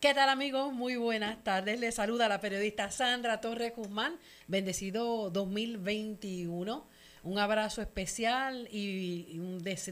¿Qué tal amigos? Muy buenas tardes. Les saluda la periodista Sandra Torres Guzmán. Bendecido 2021. Un abrazo especial y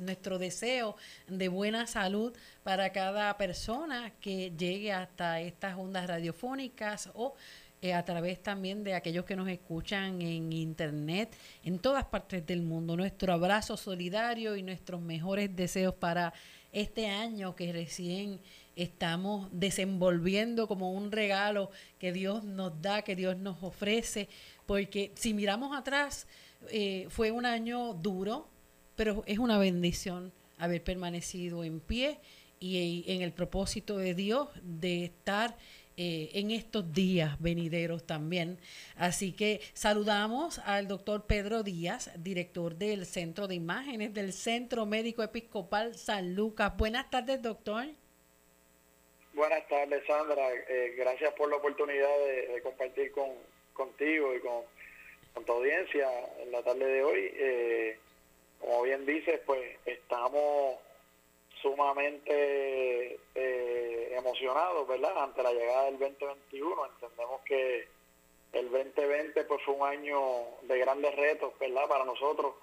nuestro deseo de buena salud para cada persona que llegue hasta estas ondas radiofónicas o eh, a través también de aquellos que nos escuchan en internet en todas partes del mundo. Nuestro abrazo solidario y nuestros mejores deseos para este año que recién estamos desenvolviendo como un regalo que Dios nos da, que Dios nos ofrece, porque si miramos atrás, eh, fue un año duro, pero es una bendición haber permanecido en pie y en el propósito de Dios de estar eh, en estos días venideros también. Así que saludamos al doctor Pedro Díaz, director del Centro de Imágenes del Centro Médico Episcopal San Lucas. Buenas tardes, doctor. Buenas tardes, Sandra. Eh, gracias por la oportunidad de, compartir con, contigo y con, tu audiencia en la tarde de hoy. Eh, como bien dices, pues estamos sumamente eh, emocionados, ¿verdad? Ante la llegada del 2021. Entendemos que el 2020 pues fue un año de grandes retos, ¿verdad? Para nosotros,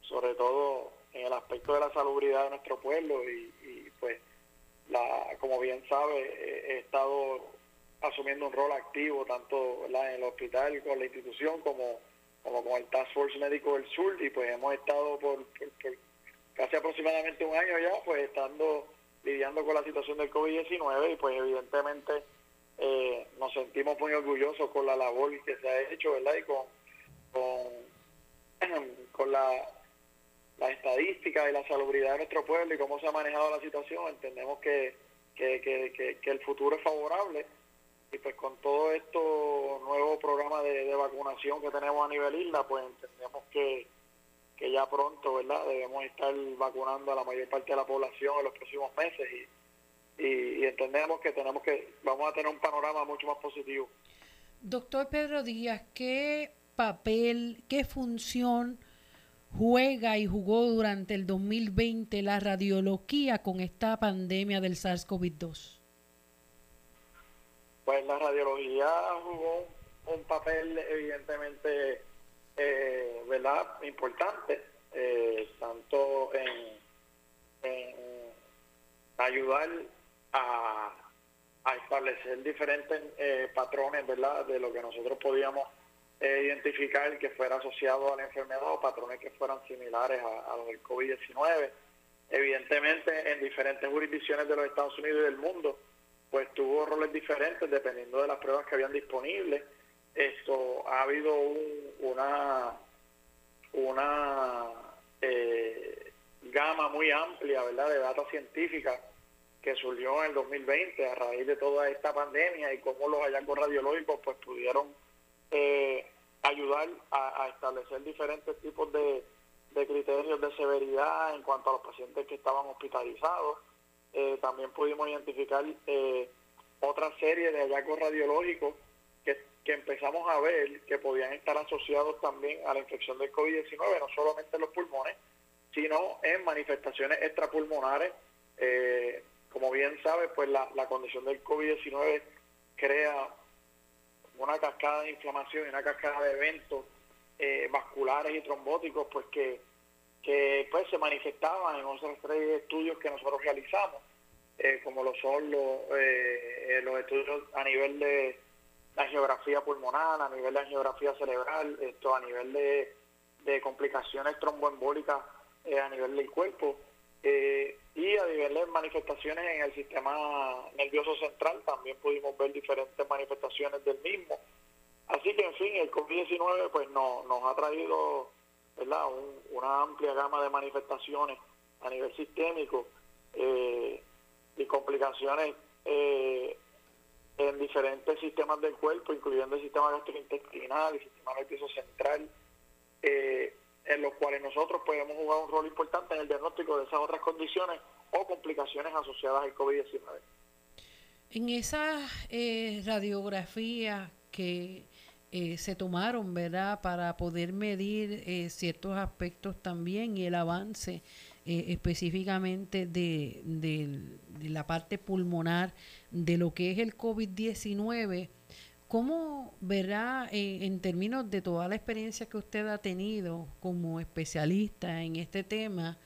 sobre todo en el aspecto de la salubridad de nuestro pueblo y pues la, como bien sabe, he estado asumiendo un rol activo tanto en el hospital con la institución como, como con el Task Force Médico del Sur y pues hemos estado por, casi aproximadamente un año ya pues estando lidiando con la situación del COVID-19 y pues evidentemente eh, nos sentimos muy orgullosos con la labor que se ha hecho, ¿verdad? Y con, con, con la la estadística y la salubridad de nuestro pueblo y cómo se ha manejado la situación, entendemos que, que, el futuro es favorable y pues con todo esto nuevo programa de, vacunación que tenemos a nivel isla, pues entendemos que, que ya pronto, ¿verdad? Debemos estar vacunando a la mayor parte de la población en los próximos meses y, y, entendemos que tenemos que, vamos a tener un panorama mucho más positivo. Doctor Pedro Díaz, ¿qué papel, qué función juega y jugó durante el 2020 la radiología con esta pandemia del SARS-CoV-2? Pues la radiología jugó un papel evidentemente, eh, ¿verdad?, importante, eh, tanto en, ayudar a, a, establecer diferentes eh, patrones, ¿verdad?, de lo que nosotros podíamos eh, identificar que fuera asociado a la enfermedad o patrones que fueran similares a, los del COVID-19. Evidentemente, en diferentes jurisdicciones de los Estados Unidos y del mundo, pues tuvo roles diferentes dependiendo de las pruebas que habían disponibles. Esto ha habido una una eh, gama muy amplia, ¿verdad?, de data científica que surgió en el 2020 a raíz de toda esta pandemia y cómo los hallazgos radiológicos pues pudieron eh, ayudar a, establecer diferentes tipos de, criterios de severidad en cuanto a los pacientes que estaban hospitalizados. Eh, también pudimos identificar eh, otra serie de hallazgos radiológicos que, que, empezamos a ver que podían estar asociados también a la infección del COVID-19, no solamente en los pulmones, sino en manifestaciones extrapulmonares. Eh, como bien sabe, pues la, la condición del COVID-19 crea una cascada de inflamación y una cascada de eventos eh, vasculares y trombóticos pues que, que pues se manifestaban en otros tres estudios que nosotros realizamos, eh, como lo son los, eh, los estudios a nivel de la geografía pulmonar, a nivel de la geografía cerebral, esto a nivel de, de complicaciones tromboembólicas a nivel del cuerpo. Y a nivel de manifestaciones en el sistema nervioso central también pudimos ver diferentes manifestaciones del mismo. Así que, en fin, el COVID-19 pues no, nos ha traído ¿verdad? una amplia gama de manifestaciones a nivel sistémico eh, y complicaciones eh, en diferentes sistemas del cuerpo, incluyendo el sistema gastrointestinal, el sistema nervioso central. Eh, en los cuales nosotros podemos jugar un rol importante en el diagnóstico de esas otras condiciones o complicaciones asociadas al COVID-19. En esas eh, radiografías que eh, se tomaron, ¿verdad?, para poder medir eh, ciertos aspectos también y el avance eh, específicamente de, de, la parte pulmonar de lo que es el COVID-19, ¿cómo verá en términos de toda la experiencia que usted ha tenido como especialista en este tema?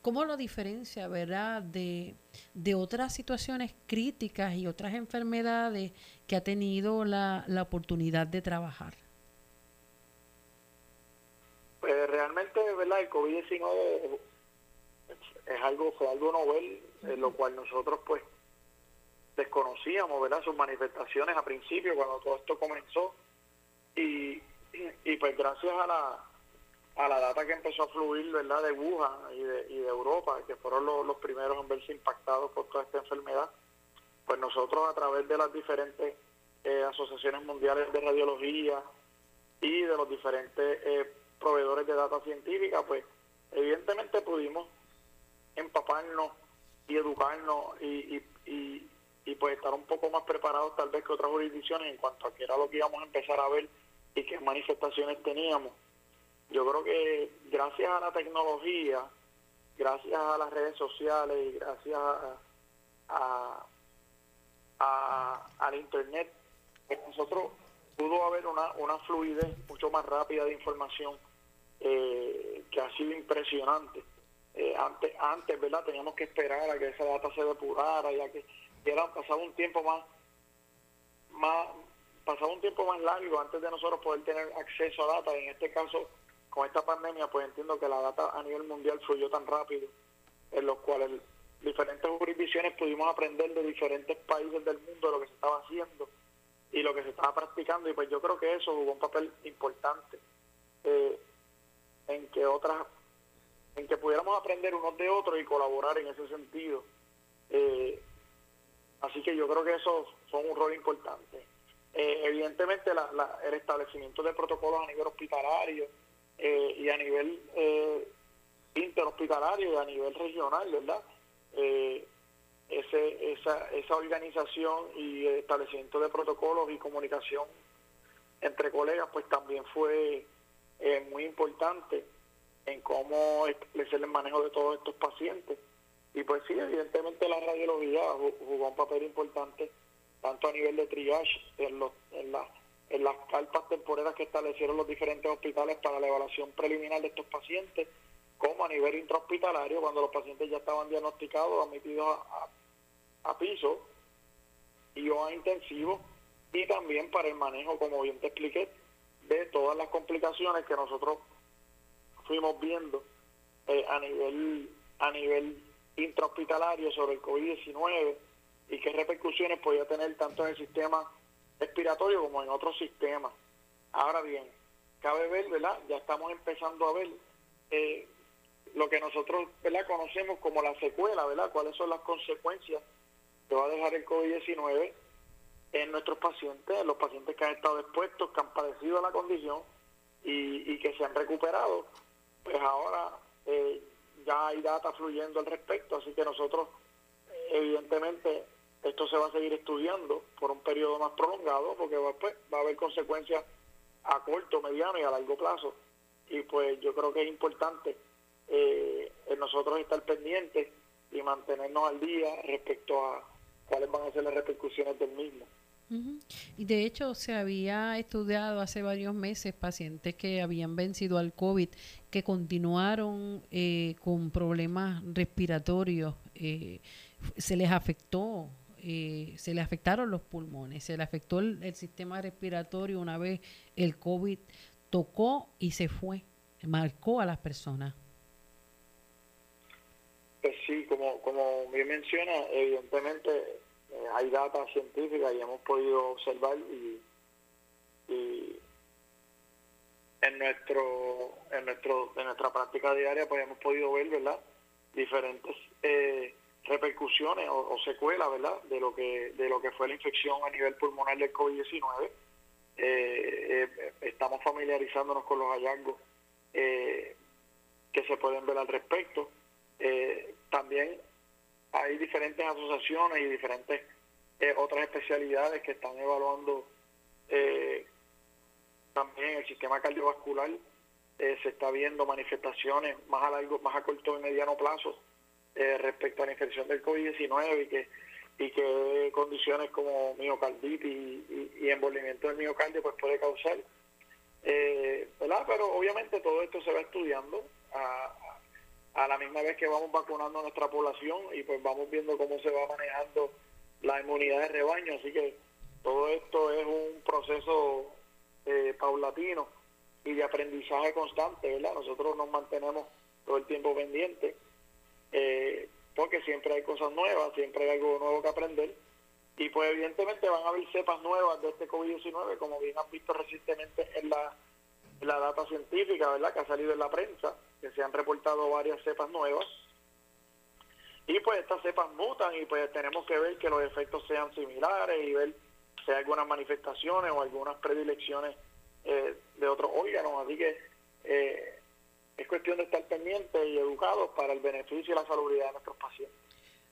¿Cómo lo diferencia, verdad, de, de, otras situaciones críticas y otras enfermedades que ha tenido la, la oportunidad de trabajar? Pues realmente, ¿verdad? El COVID-19 es algo, fue algo novel, en lo cual nosotros pues desconocíamos, ¿verdad? Sus manifestaciones a principio, cuando todo esto comenzó. Y, y pues gracias a la a la data que empezó a fluir verdad de Wuhan y de, y de Europa, que fueron los, primeros en verse impactados por toda esta enfermedad, pues nosotros a través de las diferentes eh, asociaciones mundiales de radiología y de los diferentes eh, proveedores de data científica, pues evidentemente pudimos empaparnos y educarnos y, y, y, pues estar un poco más preparados tal vez que otras jurisdicciones en cuanto a qué era lo que íbamos a empezar a ver y qué manifestaciones teníamos yo creo que gracias a la tecnología, gracias a las redes sociales y gracias a, al internet, pues nosotros pudo haber una, una fluidez mucho más rápida de información eh, que ha sido impresionante. Eh, antes, antes, ¿verdad? Teníamos que esperar a que esa data se depurara, ya que era pasado un tiempo más, más, pasaba un tiempo más largo antes de nosotros poder tener acceso a data. En este caso, con esta pandemia, pues entiendo que la data a nivel mundial fluyó tan rápido, en los cuales diferentes jurisdicciones pudimos aprender de diferentes países del mundo lo que se estaba haciendo y lo que se estaba practicando, y pues yo creo que eso jugó un papel importante eh, en que otras, en que pudiéramos aprender unos de otros y colaborar en ese sentido. Eh, así que yo creo que eso fue un rol importante. Eh, evidentemente el establecimiento de protocolos a nivel hospitalario, eh, y a nivel eh, interhospitalario y a nivel regional, ¿verdad? Eh, ese, esa, esa organización y establecimiento de protocolos y comunicación entre colegas, pues también fue muy importante en cómo establecer el manejo de todos estos pacientes. Y pues sí, evidentemente la radiología jugó un papel importante tanto a nivel de triage en, los, en la en las carpas temporeras que establecieron los diferentes hospitales para la evaluación preliminar de estos pacientes, como a nivel intrahospitalario, cuando los pacientes ya estaban diagnosticados, admitidos a, piso y o a intensivo, y también para el manejo, como bien te expliqué, de todas las complicaciones que nosotros fuimos viendo eh, a nivel a nivel intrahospitalario sobre el COVID-19 y qué repercusiones podía tener tanto en el sistema respiratorio como en otros sistemas. Ahora bien, cabe ver, ¿verdad? Ya estamos empezando a ver eh, lo que nosotros, ¿verdad? Conocemos como la secuela, ¿verdad? ¿Cuáles son las consecuencias que va a dejar el COVID-19 en nuestros pacientes, en los pacientes que han estado expuestos, que han padecido la condición y, que se han recuperado? Pues ahora eh, ya hay data fluyendo al respecto, así que nosotros, evidentemente, esto se va a seguir estudiando por un periodo más prolongado porque va, pues, va a haber consecuencias a corto, mediano y a largo plazo. Y pues yo creo que es importante eh, nosotros estar pendientes y mantenernos al día respecto a cuáles van a ser las repercusiones del mismo. Y de hecho se había estudiado hace varios meses pacientes que habían vencido al COVID, que continuaron eh, con problemas respiratorios, eh, se les afectó eh, se le afectaron los pulmones, se le afectó el, sistema respiratorio una vez el COVID tocó y se fue, marcó a las personas. Pues sí, como, como bien menciona, evidentemente eh, hay data científica y hemos podido observar y, en nuestro en nuestro en nuestra práctica diaria pues hemos podido ver verdad diferentes eh, repercusiones o, secuelas, ¿verdad?, de lo que de lo que fue la infección a nivel pulmonar del COVID-19. Eh, eh, estamos familiarizándonos con los hallazgos que se pueden ver al respecto. también hay diferentes asociaciones y diferentes otras especialidades que están evaluando también el sistema cardiovascular eh, se está viendo manifestaciones más a largo, más a corto y mediano plazo eh, respecto a la infección del COVID-19 y que y que condiciones como miocarditis y, y, envolvimiento del miocardio pues puede causar. Eh, ¿verdad? Pero obviamente todo esto se va estudiando a la misma vez que vamos vacunando a nuestra población y pues vamos viendo cómo se va manejando la inmunidad de rebaño. Así que todo esto es un proceso eh, paulatino y de aprendizaje constante, ¿verdad? Nosotros nos mantenemos todo el tiempo pendientes, eh, porque siempre hay cosas nuevas, siempre hay algo nuevo que aprender. Y pues evidentemente van a haber cepas nuevas de este COVID-19, como bien han visto recientemente en la, la data científica, ¿verdad? Que ha salido en la prensa, que se han reportado varias cepas nuevas. Y pues estas cepas mutan y pues tenemos que ver que los efectos sean similares y ver si hay algunas manifestaciones o algunas predilecciones eh, de otros órganos. Así que eh, es cuestión de estar pendientes y educados para el beneficio y la salud de nuestros pacientes.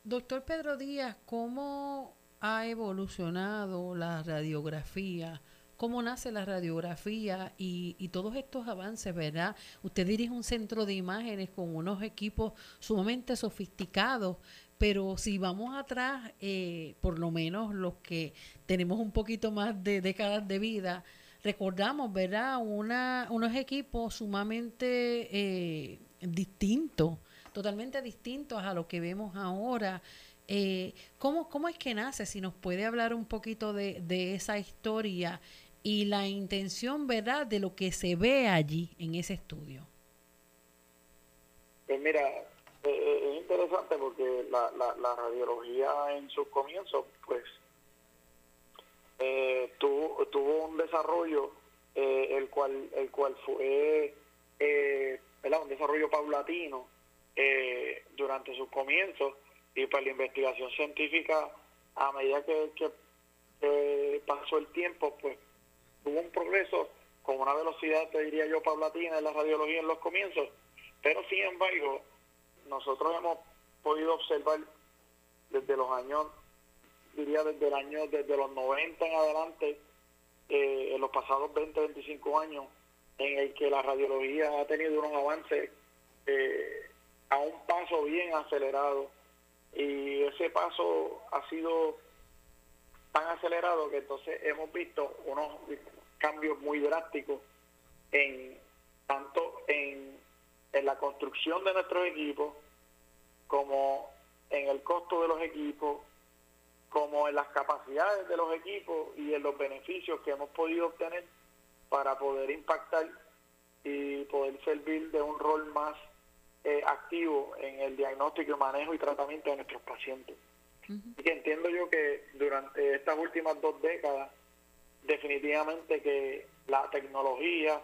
Doctor Pedro Díaz, ¿cómo ha evolucionado la radiografía? ¿Cómo nace la radiografía y, y, todos estos avances, verdad? Usted dirige un centro de imágenes con unos equipos sumamente sofisticados, pero si vamos atrás, eh, por lo menos los que tenemos un poquito más de décadas de vida, recordamos, ¿verdad? Una, unos equipos sumamente eh, distintos, totalmente distintos a lo que vemos ahora. Eh, ¿cómo, ¿Cómo es que nace? Si nos puede hablar un poquito de esa historia y la intención, ¿verdad?, de lo que se ve allí en ese estudio. Pues mira, eh, eh, es interesante porque la, la, radiología en sus comienzos, pues, eh, tuvo, tuvo un desarrollo eh, el cual el cual fue eh, un desarrollo paulatino durante sus comienzos y para la investigación científica a medida que, pasó el tiempo pues hubo un progreso con una velocidad te diría yo paulatina en la radiología en los comienzos pero sin embargo nosotros hemos podido observar desde los años diría desde el año, desde los 90 en adelante, eh, en los pasados 20, 25 años, en el que la radiología ha tenido unos avances eh, a un paso bien acelerado. Y ese paso ha sido tan acelerado que entonces hemos visto unos cambios muy drásticos en tanto en, en la construcción de nuestros equipos como en el costo de los equipos como en las capacidades de los equipos y en los beneficios que hemos podido obtener para poder impactar y poder servir de un rol más eh, activo en el diagnóstico, manejo y tratamiento de nuestros pacientes. Y que entiendo yo que durante estas últimas dos décadas, definitivamente que la tecnología,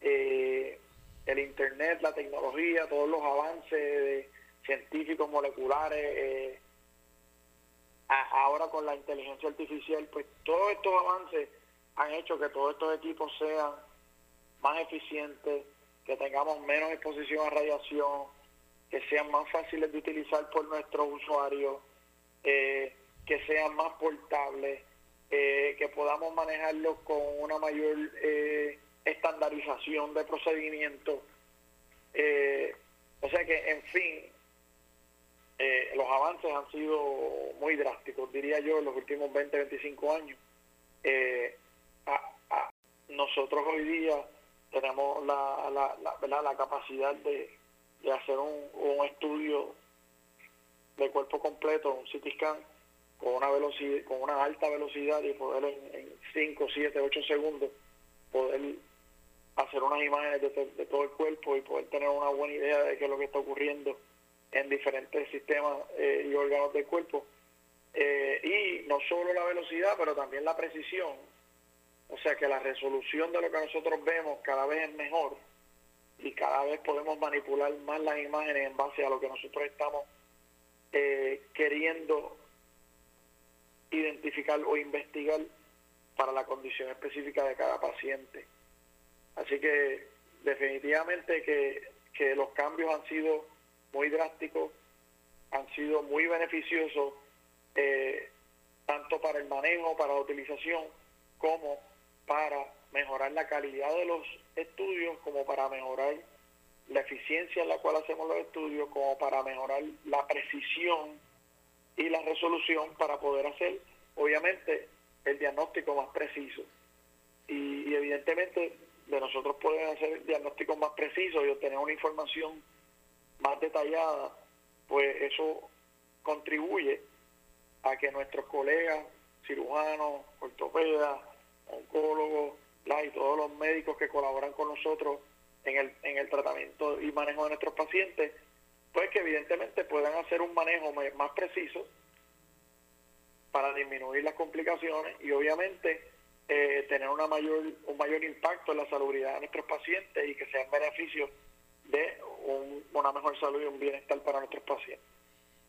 eh, el Internet, la tecnología, todos los avances científicos moleculares, eh, ahora con la inteligencia artificial, pues todos estos avances han hecho que todos estos equipos sean más eficientes, que tengamos menos exposición a radiación, que sean más fáciles de utilizar por nuestros usuarios, eh, que sean más portables, eh, que podamos manejarlos con una mayor eh, estandarización de procedimientos. o sea que, en fin, eh, los avances han sido muy drásticos, diría yo, en los últimos 20, 25 años. Eh, nosotros hoy día tenemos la, la, la, capacidad de, hacer un, estudio de cuerpo completo, un CT scan, con una velocidad, con una alta velocidad y poder en, 5, 7, 8 segundos poder hacer unas imágenes de, de, todo el cuerpo y poder tener una buena idea de qué es lo que está ocurriendo en diferentes sistemas eh, y órganos del cuerpo. Eh, y no solo la velocidad, pero también la precisión. O sea que la resolución de lo que nosotros vemos cada vez es mejor y cada vez podemos manipular más las imágenes en base a lo que nosotros estamos eh, queriendo identificar o investigar para la condición específica de cada paciente. Así que definitivamente que, que los cambios han sido muy drásticos, han sido muy beneficiosos eh, tanto para el manejo, para la utilización, como para mejorar la calidad de los estudios, como para mejorar la eficiencia en la cual hacemos los estudios, como para mejorar la precisión y la resolución para poder hacer, obviamente, el diagnóstico más preciso. Y, evidentemente de nosotros poder hacer diagnósticos más precisos y obtener una información más detallada, pues eso contribuye a que nuestros colegas, cirujanos, ortopedas, oncólogos, y todos los médicos que colaboran con nosotros en el, en el tratamiento y manejo de nuestros pacientes, pues que evidentemente puedan hacer un manejo más preciso para disminuir las complicaciones y obviamente eh, tener una mayor, un mayor impacto en la salubridad de nuestros pacientes y que sean beneficios de una mejor salud y un bienestar para nuestros pacientes.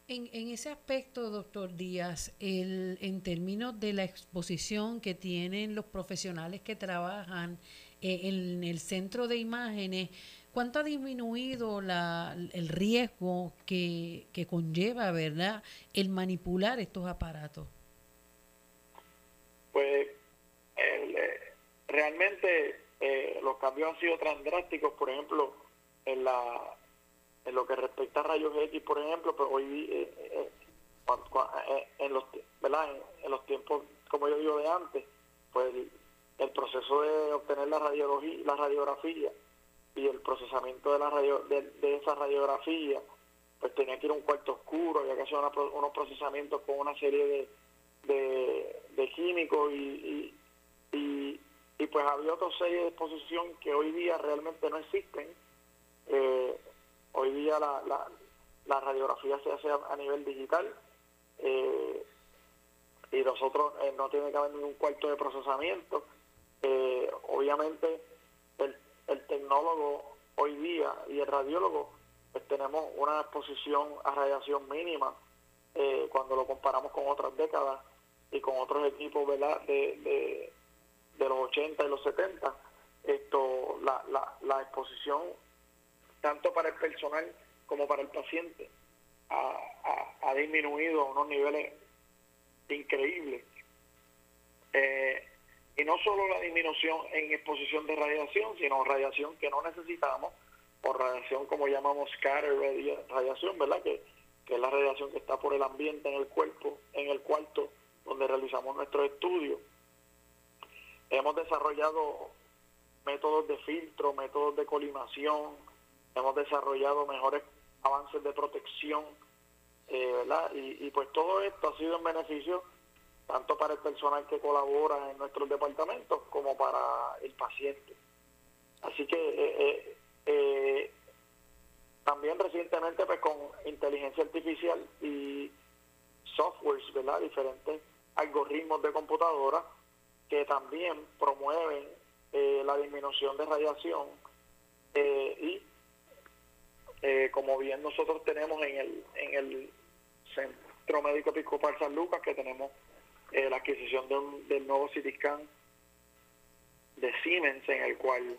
En, en ese aspecto, doctor Díaz, el, en términos de la exposición que tienen los profesionales que trabajan eh, en el centro de imágenes, ¿cuánto ha disminuido la, el riesgo que, que conlleva, verdad, el manipular estos aparatos? Pues eh, realmente eh, los cambios han sido tan drásticos, por ejemplo, en la en lo que respecta a rayos X, por ejemplo, pues hoy eh, eh, eh, en los En, los tiempos, como yo digo de antes, pues el, proceso de obtener la radiología, la radiografía y el procesamiento de la radio, de, esa radiografía, pues tenía que ir a un cuarto oscuro, había que hacer unos procesamientos con una serie de, de, químicos y, y, y, pues había otros series de exposición que hoy día realmente no existen. Eh, Hoy día la, la, radiografía se hace a, nivel digital eh, y nosotros eh, no tiene que haber ningún cuarto de procesamiento. Eh, obviamente el, el tecnólogo hoy día y el radiólogo pues tenemos una exposición a radiación mínima cuando lo comparamos con otras décadas y con otros equipos ¿verdad? De, de, de los 80 y los 70. Esto, la, la, la exposición tanto para el personal como para el paciente, ha, disminuido a unos niveles increíbles. Eh, y no solo la disminución en exposición de radiación, sino radiación que no necesitamos, o radiación como llamamos scatter radiación, ¿verdad? Que, que es la radiación que está por el ambiente en el cuerpo, en el cuarto donde realizamos nuestros estudios. Hemos desarrollado métodos de filtro, métodos de colimación, hemos desarrollado mejores avances de protección, eh, ¿verdad? Y, pues todo esto ha sido en beneficio tanto para el personal que colabora en nuestros departamentos como para el paciente. Así que eh, eh, también recientemente pues con inteligencia artificial y softwares, ¿verdad? Diferentes algoritmos de computadora que también promueven la disminución de radiación y eh, como bien nosotros tenemos en el, en el Centro Médico Episcopal San Lucas, que tenemos eh, la adquisición del nuevo CT de Siemens, en el cual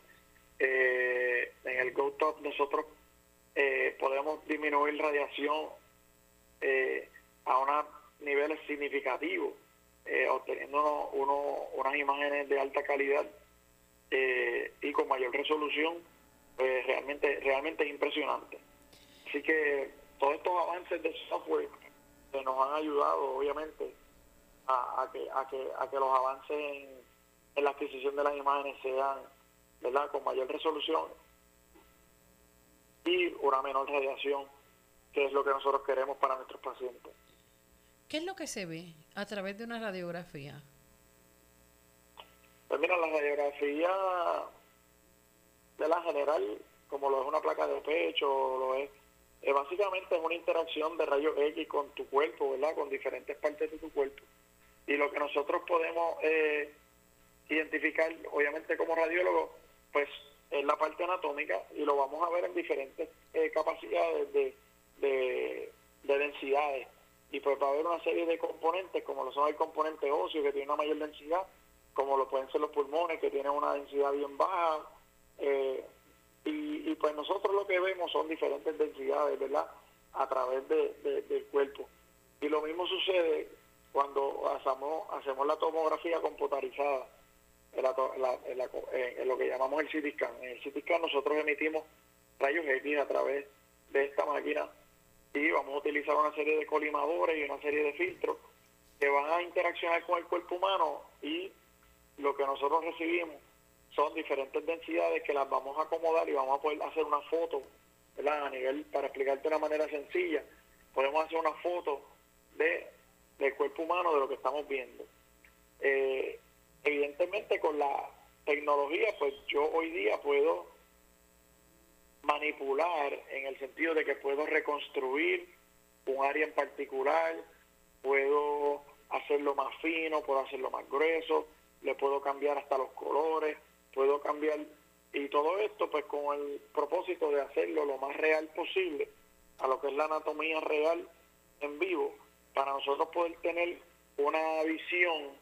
eh, en el GoTop nosotros podemos disminuir radiación a unos niveles significativos, obteniendo unas imágenes de alta calidad y con mayor resolución pues realmente, realmente es impresionante. Así que todos estos avances de software que nos han ayudado, obviamente, a, que, a, que, a que los avances en, la adquisición de las imágenes sean ¿verdad? con mayor resolución y una menor radiación, que es lo que nosotros queremos para nuestros pacientes. ¿Qué es lo que se ve a través de una radiografía? Pues mira, la radiografía de la general, como lo es una placa de pecho, lo es, eh, básicamente es una interacción de rayos X con tu cuerpo, ¿verdad? Con diferentes partes de tu cuerpo. Y lo que nosotros podemos eh, identificar, obviamente como radiólogo, pues es la parte anatómica y lo vamos a ver en diferentes eh, capacidades de, de, de, densidades. Y pues va a haber una serie de componentes, como lo son el componente óseo, que tiene una mayor densidad, como lo pueden ser los pulmones, que tienen una densidad bien baja, eh, y, pues nosotros lo que vemos son diferentes densidades, ¿verdad? A través de, del cuerpo. Y lo mismo sucede cuando hacemos, hacemos la tomografía computarizada. en, lo que llamamos el CT scan. En el CT scan nosotros emitimos rayos X a través de esta máquina y vamos a utilizar una serie de colimadores y una serie de filtros que van a interaccionar con el cuerpo humano y lo que nosotros recibimos son diferentes densidades que las vamos a acomodar y vamos a poder hacer una foto. A nivel, para explicarte de una manera sencilla, podemos hacer una foto de, del cuerpo humano de lo que estamos viendo. Eh, evidentemente con la tecnología, pues yo hoy día puedo manipular en el sentido de que puedo reconstruir un área en particular, puedo hacerlo más fino, puedo hacerlo más grueso, le puedo cambiar hasta los colores, puedo cambiar y todo esto pues con el propósito de hacerlo lo más real posible a lo que es la anatomía real en vivo para nosotros poder tener una visión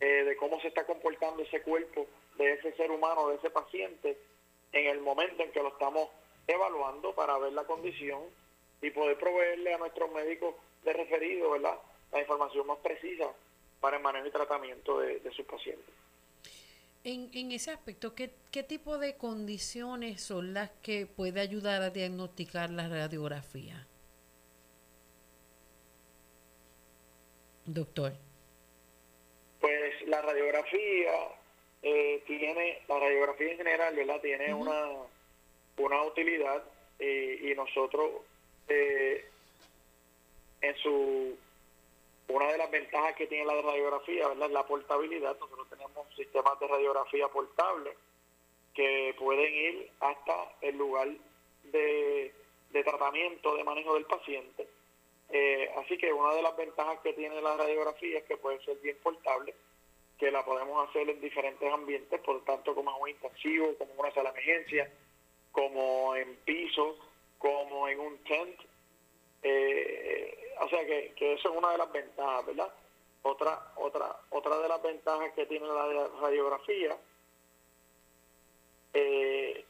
eh, de cómo se está comportando ese cuerpo de ese ser humano, de ese paciente en el momento en que lo estamos evaluando para ver la condición y poder proveerle a nuestros médicos de referido, ¿verdad? La información más precisa para el manejo y tratamiento de, sus pacientes. En, en ese aspecto, ¿qué, ¿qué tipo de condiciones son las que puede ayudar a diagnosticar la radiografía? Doctor. Pues la radiografía eh, tiene, la radiografía en general, ¿verdad? Tiene una una utilidad y, nosotros eh, en su una de las ventajas que tiene la radiografía ¿verdad? es la portabilidad nosotros tenemos sistemas de radiografía portable que pueden ir hasta el lugar de, tratamiento de manejo del paciente eh, así que una de las ventajas que tiene la radiografía es que puede ser bien portable que la podemos hacer en diferentes ambientes por tanto como en un intensivo como en una sala de emergencia como en piso, como en un tent. Eh, o sea que, eso es una de las ventajas, ¿verdad? Otra, otra, otra de las ventajas que tiene la radiografía eh,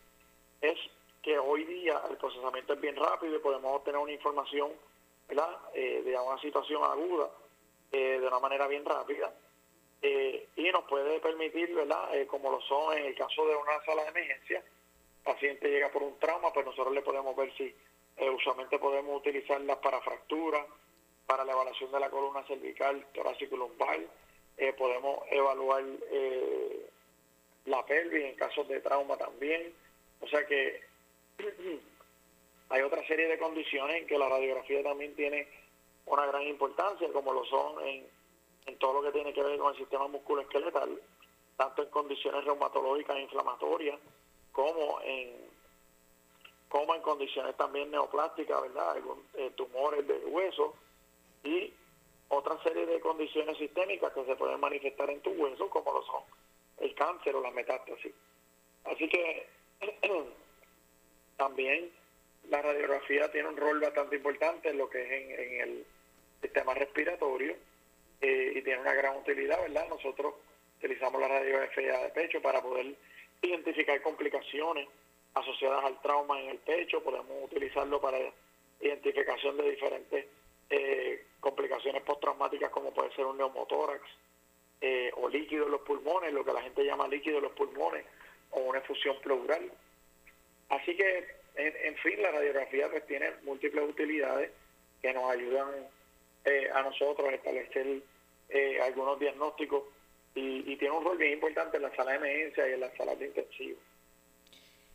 es que hoy día el procesamiento es bien rápido y podemos obtener una información, ¿verdad? Eh, de una situación aguda de una manera bien rápida. y nos puede permitir, ¿verdad? como lo son en el caso de una sala de emergencia, paciente llega por un trauma, pues nosotros le podemos ver si eh, usualmente podemos utilizarla para fractura, para la evaluación de la columna cervical, torácico y lumbar, eh, podemos evaluar eh, la pelvis en casos de trauma también, o sea que hay otra serie de condiciones en que la radiografía también tiene una gran importancia, como lo son en, todo lo que tiene que ver con el sistema musculoesqueletal, tanto en condiciones reumatológicas e inflamatorias, como en como en condiciones también neoplásticas, ¿verdad? Eh, tumores de hueso y otra serie de condiciones sistémicas que se pueden manifestar en tu hueso, como lo son el cáncer o la metástasis. Así que también la radiografía tiene un rol bastante importante en lo que es en, el sistema respiratorio eh, y tiene una gran utilidad, ¿verdad? Nosotros utilizamos la radiografía de pecho para poder identificar complicaciones asociadas al trauma en el pecho, podemos utilizarlo para identificación de diferentes eh, complicaciones postraumáticas como puede ser un neumotórax eh, o líquido en los pulmones, lo que la gente llama líquido en los pulmones o una efusión pleural. Así que, en, fin, la radiografía pues tiene múltiples utilidades que nos ayudan eh, a nosotros a establecer algunos diagnósticos y, tiene un rol bien importante en la sala de emergencia y en las salas de intensivo.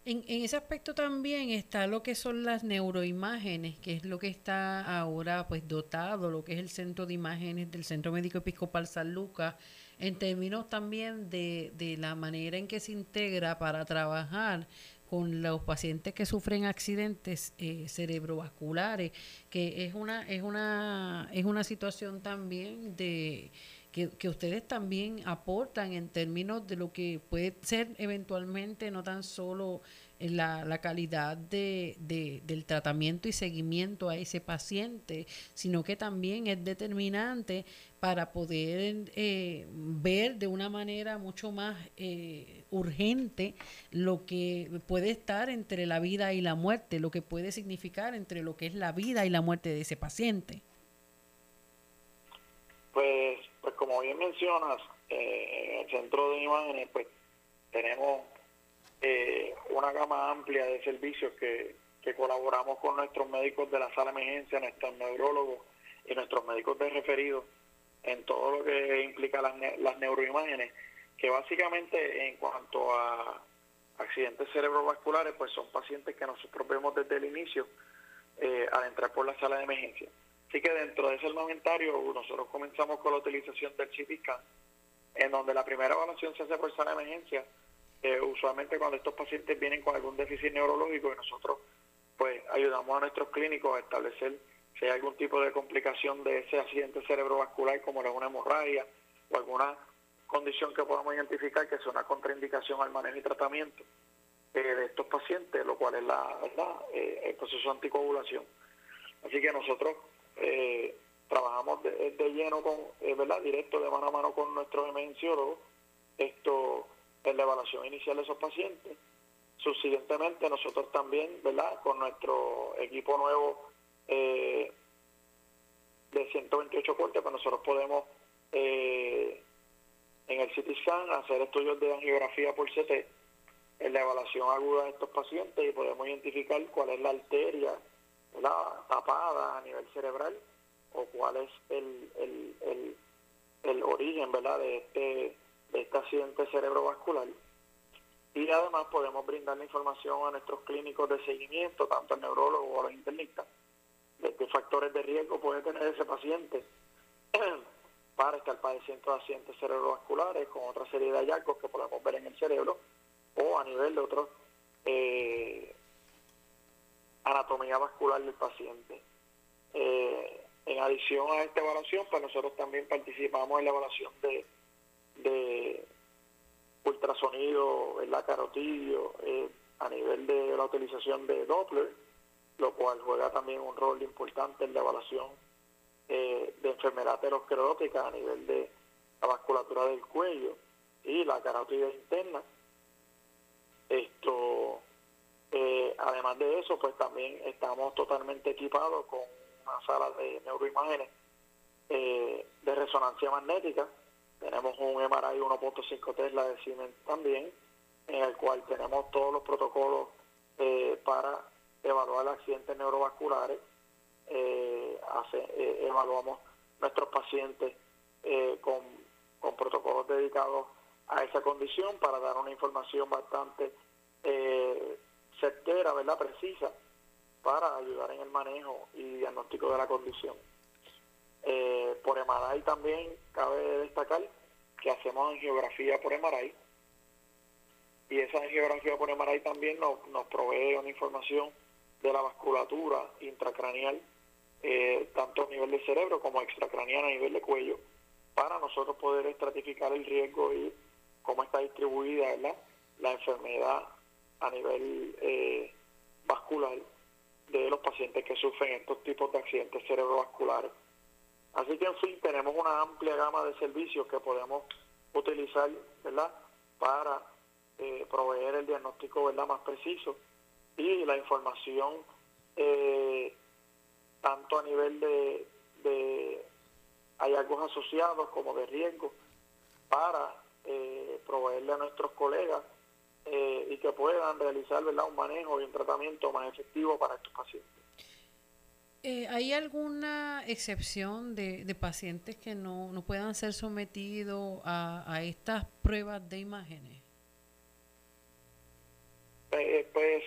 En, en, ese aspecto también está lo que son las neuroimágenes, que es lo que está ahora pues dotado, lo que es el centro de imágenes del Centro Médico Episcopal San Lucas, en términos también de, de la manera en que se integra para trabajar con los pacientes que sufren accidentes eh, cerebrovasculares, que es una, es una, es una situación también de que, ustedes también aportan en términos de lo que puede ser eventualmente no tan solo la, la calidad de, del tratamiento y seguimiento a ese paciente, sino que también es determinante para poder eh, ver de una manera mucho más eh, urgente lo que puede estar entre la vida y la muerte, lo que puede significar entre lo que es la vida y la muerte de ese paciente. Pues como bien mencionas, eh, en el centro de imágenes, pues tenemos eh, una gama amplia de servicios que, colaboramos con nuestros médicos de la sala de emergencia, nuestros neurólogos y nuestros médicos de referido en todo lo que implica las, las neuroimágenes, que básicamente en cuanto a accidentes cerebrovasculares, pues son pacientes que nosotros vemos desde el inicio eh, al entrar por la sala de emergencia. Así que dentro de ese armamentario nosotros comenzamos con la utilización del CT en donde la primera evaluación se hace por sala de emergencia, eh, usualmente cuando estos pacientes vienen con algún déficit neurológico y nosotros pues ayudamos a nuestros clínicos a establecer si hay algún tipo de complicación de ese accidente cerebrovascular como una hemorragia o alguna condición que podamos identificar que sea una contraindicación al manejo y tratamiento eh, de estos pacientes, lo cual es la verdad eh, el proceso de anticoagulación. Así que nosotros eh, trabajamos de, lleno con, verdad, directo de mano a mano con nuestros emergenciólogos, esto en la evaluación inicial de esos pacientes. Subsiguientemente nosotros también, verdad, con nuestro equipo nuevo de 128 cortes, pues nosotros podemos eh, en el CT hacer estudios de angiografía por CT, en la evaluación aguda de estos pacientes y podemos identificar cuál es la arteria la tapada a nivel cerebral o cuál es el, el, el, origen ¿verdad? de este de este accidente cerebrovascular y además podemos brindar la información a nuestros clínicos de seguimiento, tanto al neurólogo o a los internistas, de qué factores de riesgo puede tener ese paciente para estar padeciendo de accidentes cerebrovasculares con otra serie de hallazgos que podemos ver en el cerebro o a nivel de otros eh, anatomía vascular del paciente. Eh, en adición a esta evaluación, pues nosotros también participamos en la evaluación de, de ultrasonido, la carotidio, eh, a nivel de la utilización de Doppler, lo cual juega también un rol importante en la evaluación eh, de enfermedad aterosclerótica a nivel de la vasculatura del cuello y la carótida interna. Esto, eh, además de eso, pues también estamos totalmente equipados con una sala de neuroimágenes eh, de resonancia magnética. Tenemos un MRI 1.5 Tesla de Siemens también, en el cual tenemos todos los protocolos para evaluar accidentes neurovasculares eh, eh, evaluamos nuestros pacientes eh, con, con, protocolos dedicados a esa condición para dar una información bastante eh, certera, ¿verdad? precisa, para ayudar en el manejo y diagnóstico de la condición. Por MRI también cabe destacar que hacemos angiografía por MRI y esa angiografía por MRI también nos, nos provee una información de la vasculatura intracraneal eh, tanto a nivel de cerebro como extracraniano a nivel de cuello, para nosotros poder estratificar el riesgo y cómo está distribuida la enfermedad a nivel eh, vascular de los pacientes que sufren estos tipos de accidentes cerebrovasculares. Así que, en fin, tenemos una amplia gama de servicios que podemos utilizar ¿verdad? para eh, proveer el diagnóstico ¿verdad? más preciso y la información eh, tanto a nivel de, de hallazgos asociados como de riesgo, para eh, proveerle a nuestros colegas y que puedan realizar ¿verdad? un manejo y un tratamiento más efectivo para estos pacientes. Eh, ¿Hay alguna excepción de, de pacientes que no, no, puedan ser sometidos a, a estas pruebas de imágenes? pues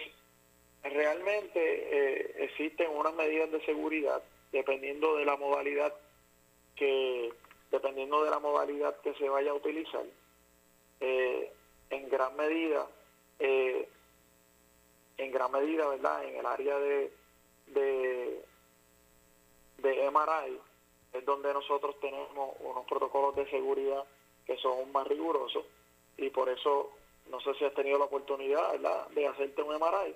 realmente eh, existen unas medidas de seguridad dependiendo de la modalidad que dependiendo de la modalidad que se vaya a utilizar eh, en gran medida eh, en gran medida verdad en el área de de MRI es donde nosotros tenemos unos protocolos de seguridad que son más rigurosos y por eso no sé si has tenido la oportunidad ¿verdad? de hacerte un MRI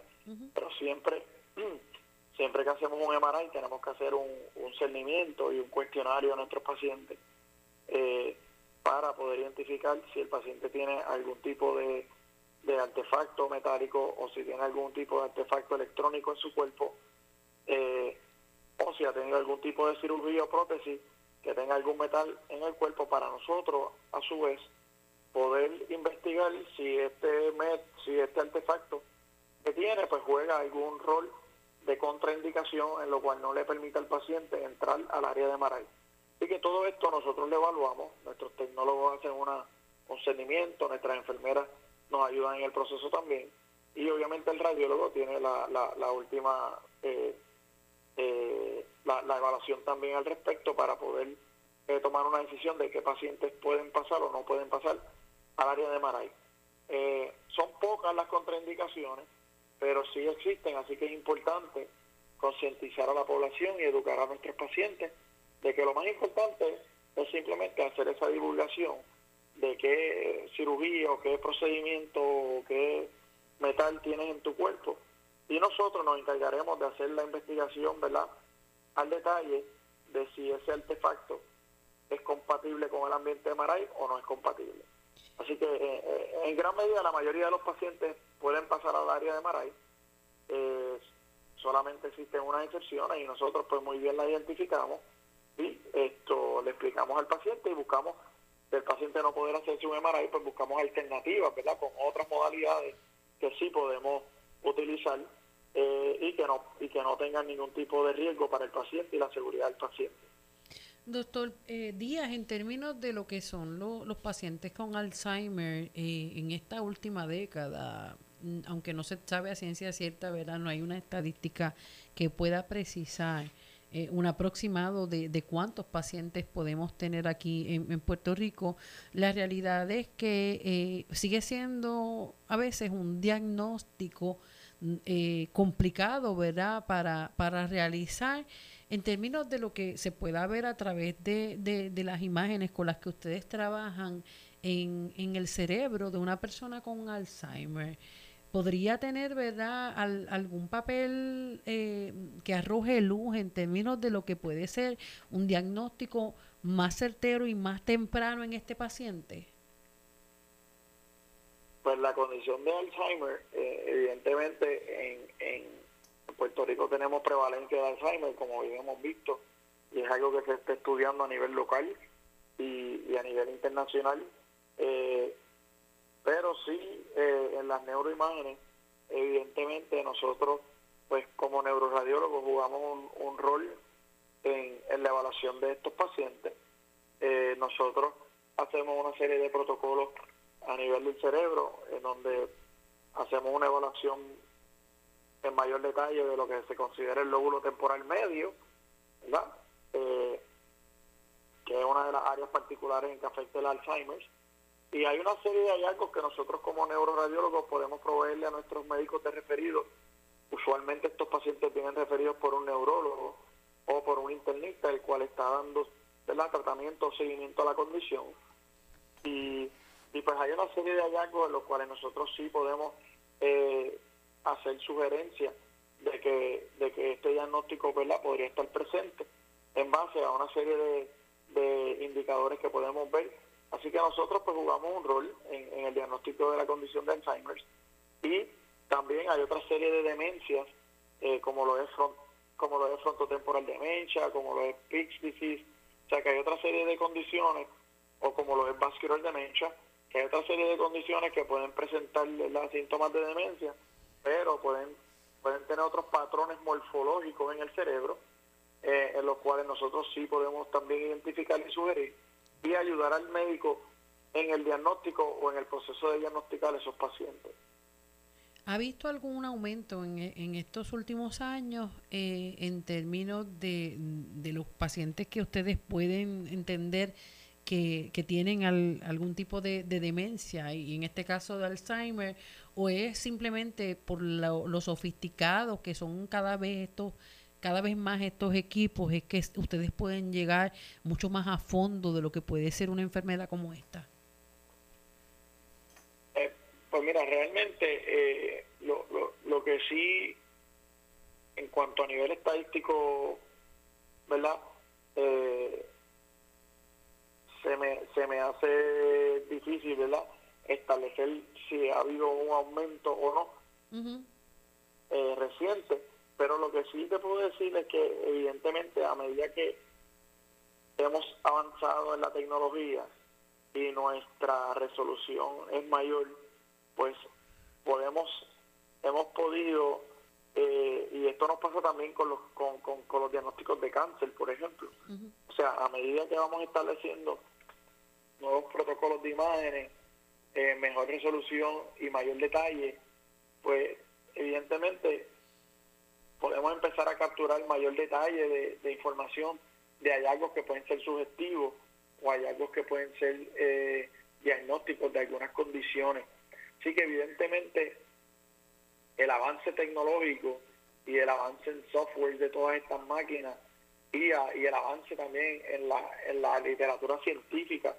pero siempre, siempre que hacemos un MRI tenemos que hacer un, un cernimiento y un cuestionario a nuestros pacientes eh, para poder identificar si el paciente tiene algún tipo de, artefacto metálico o si tiene algún tipo de artefacto electrónico en su cuerpo eh, si ha tenido algún tipo de cirugía o prótesis que tenga algún metal en el cuerpo para nosotros, a su vez, poder investigar si este met, si este artefacto que tiene, pues juega algún rol de contraindicación en lo cual no le permite al paciente entrar al área de Maray. Y que todo esto nosotros lo evaluamos, nuestros tecnólogos hacen una, un seguimiento, nuestras enfermeras nos ayudan en el proceso también, y obviamente el radiólogo tiene la, la, última, eh, eh, la, evaluación también al respecto para poder eh, tomar una decisión de qué pacientes pueden pasar o no pueden pasar al área de Maray. son pocas las contraindicaciones, pero sí existen, así que es importante concientizar a la población y educar a nuestros pacientes de que lo más importante es simplemente hacer esa divulgación de qué cirugía o qué procedimiento o qué metal tienes en tu cuerpo. Y nosotros nos encargaremos de hacer la investigación, ¿verdad? Al detalle de si ese artefacto es compatible con el ambiente de Maray o no es compatible. Así que eh, eh, en gran medida la mayoría de los pacientes pueden pasar al área de Maray. Eh, solamente existen unas excepciones y nosotros pues muy bien la identificamos y esto le explicamos al paciente y buscamos del paciente no poder hacerse un MRI, pues buscamos alternativas, ¿verdad? Con otras modalidades que sí podemos utilizar eh, y que no y que no tengan ningún tipo de riesgo para el paciente y la seguridad del paciente. Doctor eh, Díaz, en términos de lo que son los pacientes con Alzheimer eh, en esta última década, aunque no se sabe a ciencia cierta, ¿verdad? No hay una estadística que pueda precisar eh, un aproximado de, de, cuántos pacientes podemos tener aquí en, Puerto Rico. La realidad es que eh, sigue siendo a veces un diagnóstico eh, complicado, ¿verdad?, para, para realizar en términos de lo que se pueda ver a través de, de, las imágenes con las que ustedes trabajan en, en el cerebro de una persona con Alzheimer podría tener, ¿verdad?, algún papel eh, que arroje luz en términos de lo que puede ser un diagnóstico más certero y más temprano en este paciente? Pues la condición de Alzheimer, eh, evidentemente en, en Puerto Rico tenemos prevalencia de Alzheimer, como bien hemos visto, y es algo que se está estudiando a nivel local y, a nivel internacional. Eh, pero sí, eh, en las neuroimágenes, evidentemente nosotros, pues como neuroradiólogos, jugamos un, rol en, la evaluación de estos pacientes. Nosotros hacemos una serie de protocolos a nivel del cerebro, en donde hacemos una evaluación en mayor detalle de lo que se considera el lóbulo temporal medio, ¿verdad? Eh, que es una de las áreas particulares en que afecta el Alzheimer y hay una serie de hallazgos que nosotros como neuroradiólogos podemos proveerle a nuestros médicos de referidos. Usualmente estos pacientes vienen referidos por un neurólogo o por un internista, el cual está dando tratamiento o seguimiento a la condición. Y, pues hay una serie de hallazgos en los cuales nosotros sí podemos eh, hacer sugerencias de que, de que este diagnóstico ¿verdad? podría estar presente en base a una serie de, de indicadores que podemos ver. Así que nosotros pues jugamos un rol en, el diagnóstico de la condición de Alzheimer y también hay otra serie de demencias eh, como lo es como lo es frontotemporal demencia, como lo es Pick's disease, o sea que hay otra serie de condiciones o como lo es vascular demencia, hay otra serie de condiciones que pueden presentar los síntomas de demencia, pero pueden pueden tener otros patrones morfológicos en el cerebro eh, en los cuales nosotros sí podemos también identificar y sugerir y ayudar al médico en el diagnóstico o en el proceso de diagnosticar a esos pacientes. ¿Ha visto algún aumento en, en estos últimos años eh, en términos de, de, los pacientes que ustedes pueden entender que, que tienen algún tipo de, demencia y en este caso de Alzheimer? ¿O es simplemente por lo, lo sofisticados que son cada vez estos cada vez más estos equipos es que ustedes pueden llegar mucho más a fondo de lo que puede ser una enfermedad como esta? Eh, pues mira, realmente eh, lo, lo, que sí, en cuanto a nivel estadístico, ¿verdad? Eh, se, me, se me hace difícil, ¿verdad? Establecer si ha habido un aumento o no reciente pero lo que sí te puedo decir es que evidentemente a medida que hemos avanzado en la tecnología y nuestra resolución es mayor, pues podemos, hemos podido, eh, y esto nos pasa también con los, con, con, los diagnósticos de cáncer, por ejemplo. O sea, a medida que vamos estableciendo nuevos protocolos de imágenes, eh, mejor resolución y mayor detalle, pues evidentemente podemos empezar a capturar mayor detalle de, información de hallazgos que pueden ser sugestivos o hallazgos que pueden ser eh, diagnósticos de algunas condiciones. Así que evidentemente el avance tecnológico y el avance en software de todas estas máquinas y, y el avance también en la, en la literatura científica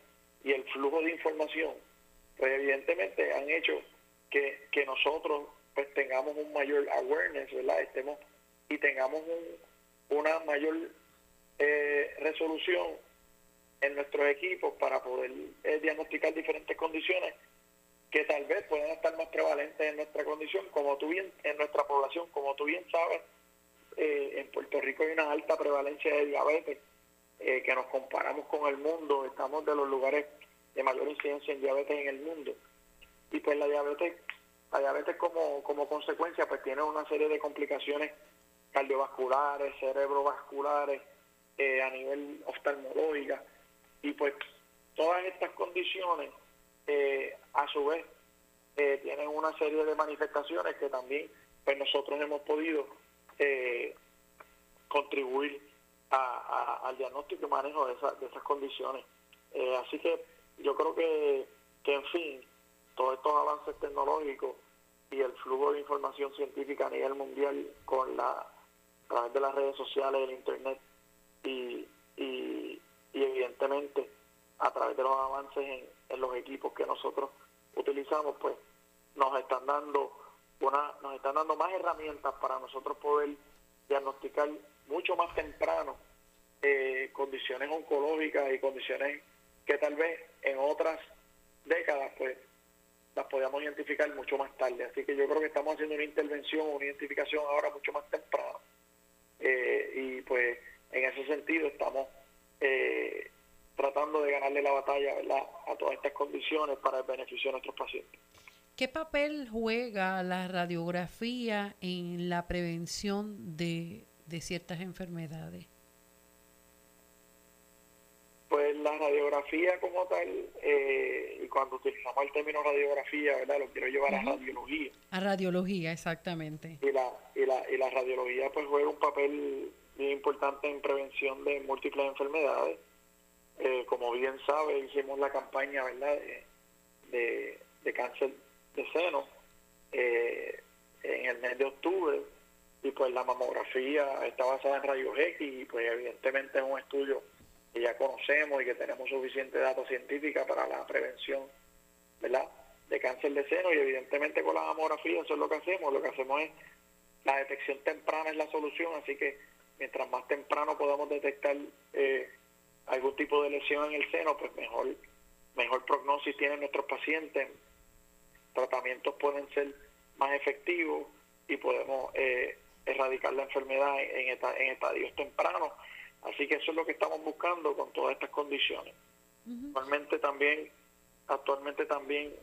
y el flujo de información, pues evidentemente han hecho que, que nosotros pues tengamos un mayor awareness, ¿verdad? Estemos y tengamos un, una mayor eh, resolución en nuestros equipos para poder eh, diagnosticar diferentes condiciones que tal vez puedan estar más prevalentes en nuestra condición, como tú bien, en nuestra población, como tú bien sabes, eh, en Puerto Rico hay una alta prevalencia de diabetes, que nos comparamos con el mundo, estamos de los lugares de mayor incidencia en diabetes en el mundo. Y pues la diabetes la diabetes como, como consecuencia pues tiene una serie de complicaciones cardiovasculares, cerebrovasculares, eh, a nivel oftalmológica y pues todas estas condiciones eh, a su vez eh, tienen una serie de manifestaciones que también pues nosotros hemos podido contribuir al diagnóstico y manejo de, de esas condiciones. así que yo creo que, que en fin, todos estos avances tecnológicos y el flujo de información científica a nivel mundial con la a través de las redes sociales, el internet y, y, evidentemente a través de los avances en, los equipos que nosotros utilizamos, pues nos están dando una, nos están dando más herramientas para nosotros poder diagnosticar mucho más temprano eh, condiciones oncológicas y condiciones que tal vez en otras décadas pues las podíamos identificar mucho más tarde. Así que yo creo que estamos haciendo una intervención, una identificación ahora mucho más temprano. Eh, y pues en ese sentido estamos eh, tratando de ganarle la batalla a todas estas condiciones para el beneficio de nuestros pacientes. ¿Qué papel juega la radiografía en la prevención de ciertas enfermedades? la radiografía como tal, eh, y cuando utilizamos el término radiografía, ¿verdad? Lo quiero llevar a radiología. A radiología, exactamente. Y la, y la, y la radiología pues juega un papel bien importante en prevención de múltiples enfermedades. Eh, como bien sabe, hicimos la campaña, ¿verdad? De, de, cáncer de seno eh, en el mes de octubre y pues la mamografía está basada en rayos X y pues evidentemente es un estudio que ya conocemos y que tenemos suficiente datos científica para la prevención ¿verdad? de cáncer de seno y evidentemente con la mamografía eso es lo que hacemos, lo que hacemos es la detección temprana es la solución, así que mientras más temprano podamos detectar eh, algún tipo de lesión en el seno, pues mejor, mejor prognosis tienen nuestros pacientes, tratamientos pueden ser más efectivos y podemos eh, erradicar la enfermedad en, en estadios tempranos Así que eso es lo que estamos buscando con todas estas condiciones. Actualmente también, actualmente también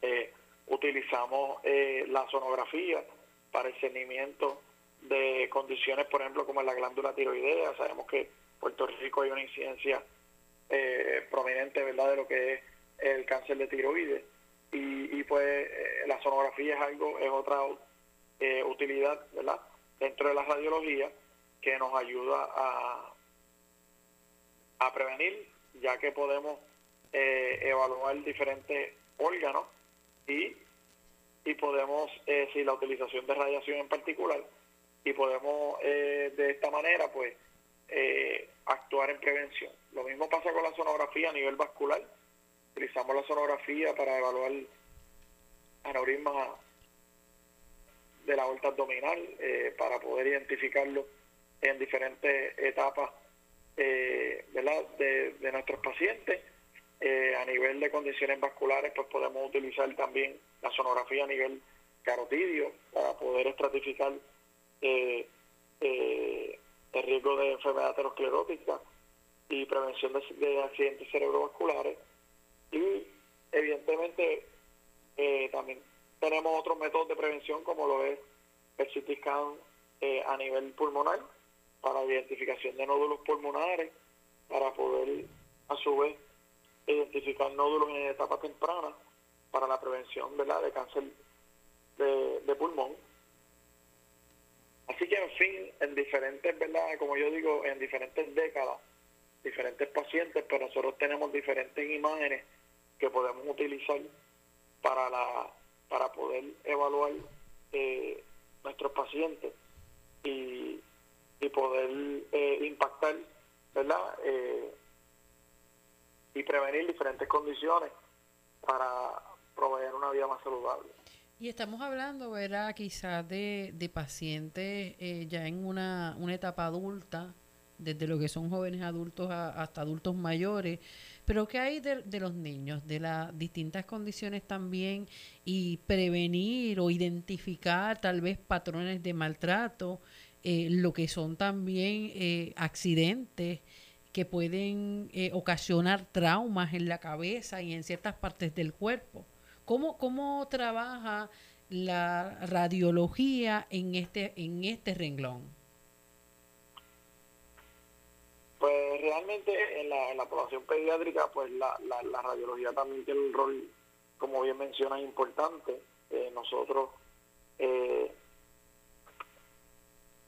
eh, utilizamos eh, la sonografía para el seguimiento de condiciones, por ejemplo, como la glándula tiroidea. Sabemos que en Puerto Rico hay una incidencia eh, prominente, ¿verdad?, de lo que es el cáncer de tiroides. Y, y pues la sonografía es algo, es otra utilidad, ¿verdad?, dentro de la radiología que nos ayuda a, prevenir, ya que podemos eh, evaluar diferentes órganos y, y podemos, eh, si la utilización de radiación en particular, y podemos eh, de esta manera pues actuar en prevención. Lo mismo pasa con la sonografía a nivel vascular. La sonografía para evaluar aneurismas de la vuelta abdominal, para poder identificarlo en diferentes etapas eh, De, de, nuestros pacientes. Eh, a nivel de condiciones vasculares, pues podemos utilizar también la sonografía a nivel carotidio para poder estratificar eh, el riesgo de enfermedad aterosclerótica y prevención de, accidentes cerebrovasculares. Y evidentemente eh, también tenemos otros métodos de prevención como lo es el CT scan eh, a nivel pulmonar para identificación de nódulos pulmonares, para poder a su vez identificar nódulos en etapa temprana para la prevención ¿verdad? de cáncer de, de pulmón. Así que en fin, en diferentes, ¿verdad? Como yo digo, en diferentes décadas diferentes pacientes, pero nosotros tenemos diferentes imágenes que podemos utilizar para la para poder evaluar eh, nuestros pacientes y, y poder eh, impactar, ¿verdad? Eh, y prevenir diferentes condiciones para proveer una vida más saludable. Y estamos hablando, ¿verdad? Quizás de, de pacientes ya en una, una etapa adulta, desde lo que son jóvenes adultos hasta adultos mayores. Pero ¿qué hay de, los niños, de las distintas condiciones también y prevenir o identificar tal vez patrones de maltrato, eh, lo que son también eh, accidentes que pueden eh, ocasionar traumas en la cabeza y en ciertas partes del cuerpo? ¿Cómo, cómo trabaja la radiología en este, en este renglón? Pues realmente en la, en la población pediátrica, pues la, la, radiología también tiene un rol, como bien mencionas, importante. Eh, nosotros, eh,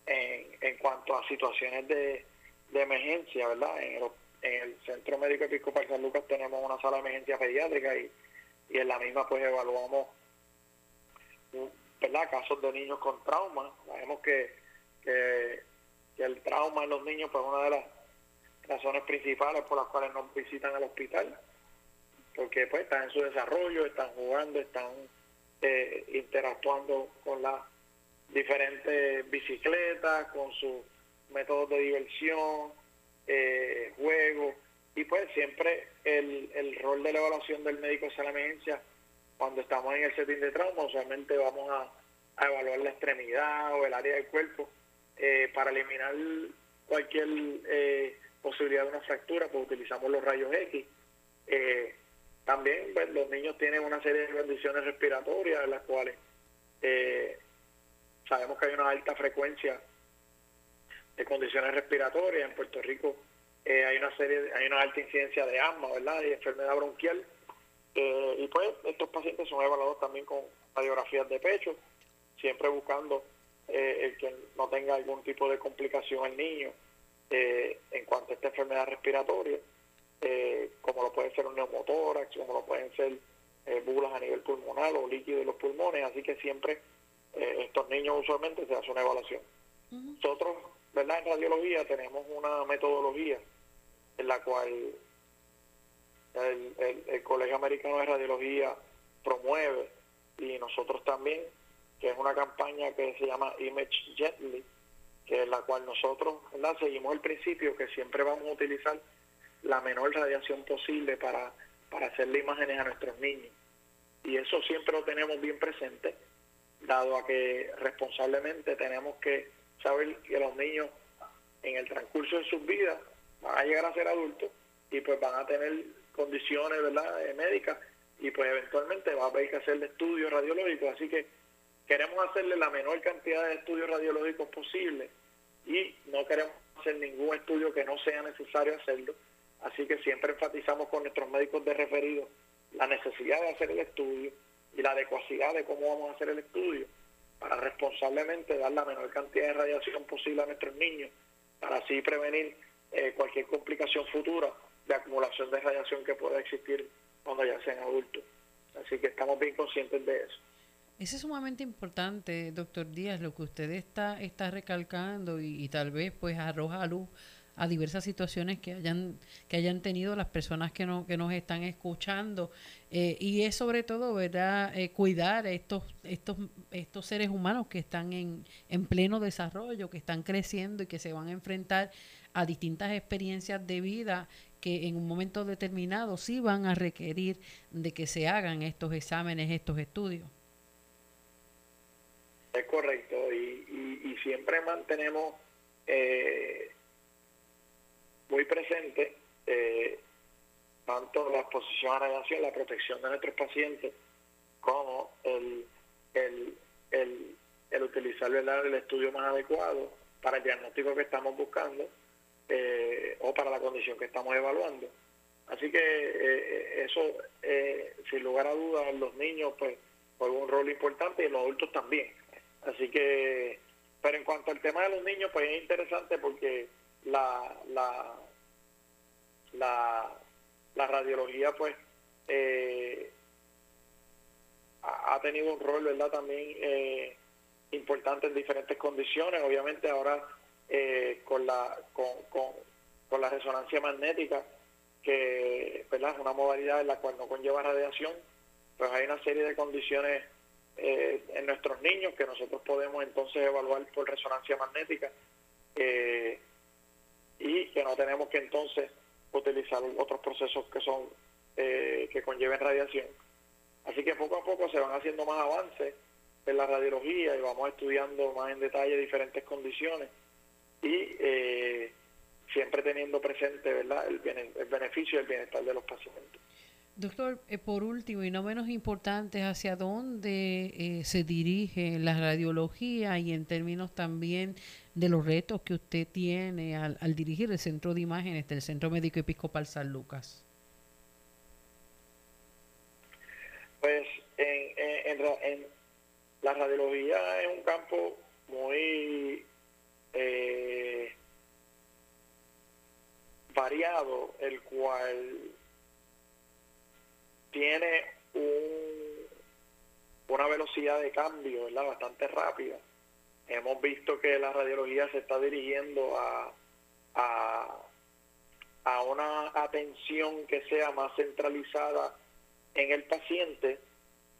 en, en cuanto a situaciones de, de emergencia, ¿verdad? En el, en el Centro Médico Episcopal San Lucas tenemos una sala de emergencia pediátrica y, y en la misma pues evaluamos ¿verdad? casos de niños con trauma. Sabemos que, que, el trauma en los niños pues una de las razones principales por las cuales no visitan al hospital, porque pues están en su desarrollo, están jugando, están eh, interactuando con las diferentes bicicletas, con sus métodos de diversión, eh, juegos, y pues siempre el, el rol de la evaluación del médico de la emergencia, cuando estamos en el setting de trauma, usualmente vamos a, evaluar la extremidad o el área del cuerpo eh, para eliminar cualquier eh, posibilidad de una fractura, pues utilizamos los rayos X. Eh, también pues, los niños tienen una serie de condiciones respiratorias en las cuales eh, sabemos que hay una alta frecuencia de condiciones respiratorias. En Puerto Rico eh, hay una serie, hay una alta incidencia de asma, ¿verdad? Y enfermedad bronquial. y pues estos pacientes son evaluados también con radiografías de pecho, siempre buscando el que no tenga algún tipo de complicación al niño eh, en cuanto a esta enfermedad respiratoria, eh, como lo puede ser un neumotórax, como lo pueden ser eh, bulas a nivel pulmonar o líquido de los pulmones, así que siempre estos niños usualmente se hace una evaluación. Nosotros, ¿verdad? En radiología tenemos una metodología en la cual el, el Colegio Americano de Radiología promueve y nosotros también, que es una campaña que se llama Image Gently, es la cual nosotros seguimos el principio que siempre vamos a utilizar la menor radiación posible para, para hacerle imágenes a nuestros niños. Y eso siempre lo tenemos bien presente, dado a que responsablemente tenemos que saber que los niños en el transcurso de sus vidas van a llegar a ser adultos y pues van a tener condiciones ¿verdad? Eh, médicas y pues eventualmente va a haber que hacerle estudios radiológicos. Así que queremos hacerle la menor cantidad de estudios radiológicos posible y no queremos hacer ningún estudio que no sea necesario hacerlo. Así que siempre enfatizamos con nuestros médicos de referido la necesidad de hacer el estudio y la adecuacidad de cómo vamos a hacer el estudio para responsablemente dar la menor cantidad de radiación posible a nuestros niños, para así prevenir eh, cualquier complicación futura de acumulación de radiación que pueda existir cuando ya sean adultos. Así que estamos bien conscientes de eso. Eso es sumamente importante, doctor Díaz, lo que usted está, está recalcando y, tal vez pues arroja a luz a diversas situaciones que hayan que hayan tenido las personas que, no, que nos están escuchando. Eh, y es sobre todo verdad eh, cuidar estos estos estos seres humanos que están en, en pleno desarrollo que están creciendo y que se van a enfrentar a distintas experiencias de vida que en un momento determinado sí van a requerir de que se hagan estos exámenes estos estudios es correcto, y, siempre mantenemos, eh, muy presente eh, tanto la exposición a radiación, la protección de nuestros pacientes, como el, el, el, utilizar el estudio más adecuado para el diagnóstico que estamos buscando eh, o para la condición que estamos evaluando. Así que eso, sin lugar a dudas, los niños pues juegan un rol importante y los adultos también. Así que, pero en cuanto al tema de los niños, pues es interesante porque la, la, la, radiología pues eh, ha tenido un rol, ¿verdad? También eh, importante en diferentes condiciones. Obviamente ahora eh, con, la, con, con, la resonancia magnética, que ¿verdad? es una modalidad en la cual no conlleva radiación, pues hay una serie de condiciones eh, en nuestros niños que nosotros podemos entonces evaluar por resonancia magnética y que no tenemos que entonces utilizar otros procesos que son que conlleven radiación Así que poco a poco se van haciendo más avances en la radiología y vamos estudiando más en detalle diferentes condiciones y eh, siempre teniendo presente ¿verdad? El, el beneficio y el bienestar de los pacientes. Doctor, eh, por último y no menos importante, ¿hacia dónde eh, se dirige la radiología y en términos también de los retos que usted tiene al, al dirigir el centro de imágenes del Centro Médico Episcopal San Lucas? Pues en, en, la radiología es un campo muy eh, variado, el cual tiene un, una velocidad de cambio ¿verdad? bastante rápida. Hemos visto que la radiología se está dirigiendo a, a, a una atención que sea más centralizada en el paciente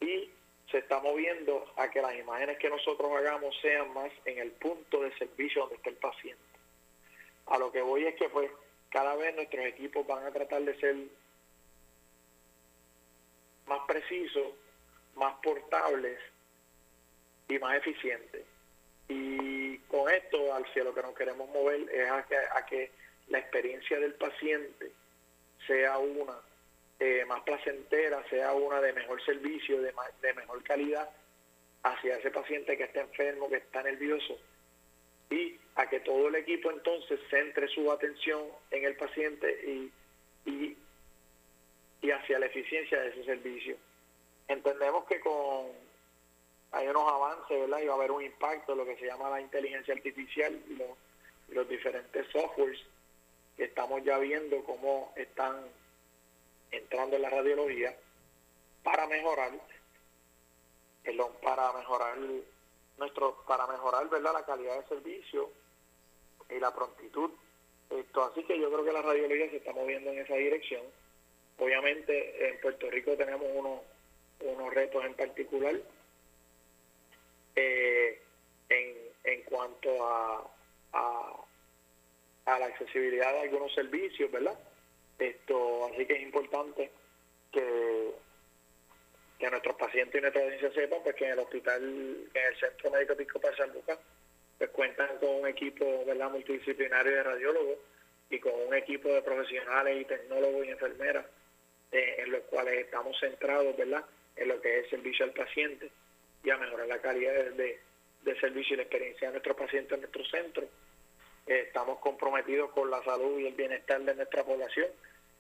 y se está moviendo a que las imágenes que nosotros hagamos sean más en el punto de servicio donde está el paciente. A lo que voy es que pues cada vez nuestros equipos van a tratar de ser más precisos, más portables y más eficientes. Y con esto, al cielo que nos queremos mover es a que, la experiencia del paciente sea una eh, más placentera, sea una de mejor servicio, de, de mejor calidad hacia ese paciente que está enfermo, que está nervioso, y a que todo el equipo entonces centre su atención en el paciente y, y hacia la eficiencia de ese servicio. Entendemos que con hay unos avances, ¿verdad? Y va a haber un impacto, lo que se llama la inteligencia artificial y los, los diferentes softwares que estamos ya viendo cómo están entrando en la radiología para mejorar, perdón, para mejorar nuestro, para mejorar verdad la calidad de servicio y la prontitud. Esto, así que yo creo que la radiología se está moviendo en esa dirección. Obviamente en Puerto Rico tenemos unos, unos retos en particular eh, en, en cuanto a, a, la accesibilidad de algunos servicios, ¿verdad? Esto, así que es importante que, que nuestros pacientes y nuestra audiencia sepan pues, que en el hospital, en el Centro Médico Episcopal San Lucas, pues cuentan con un equipo ¿verdad? multidisciplinario de radiólogos y con un equipo de profesionales y tecnólogos y enfermeras eh, en los cuales estamos centrados ¿verdad? en lo que es servicio al paciente y a mejorar la calidad de, de servicio y la experiencia de nuestros pacientes en nuestro centro. Eh, estamos comprometidos con la salud y el bienestar de nuestra población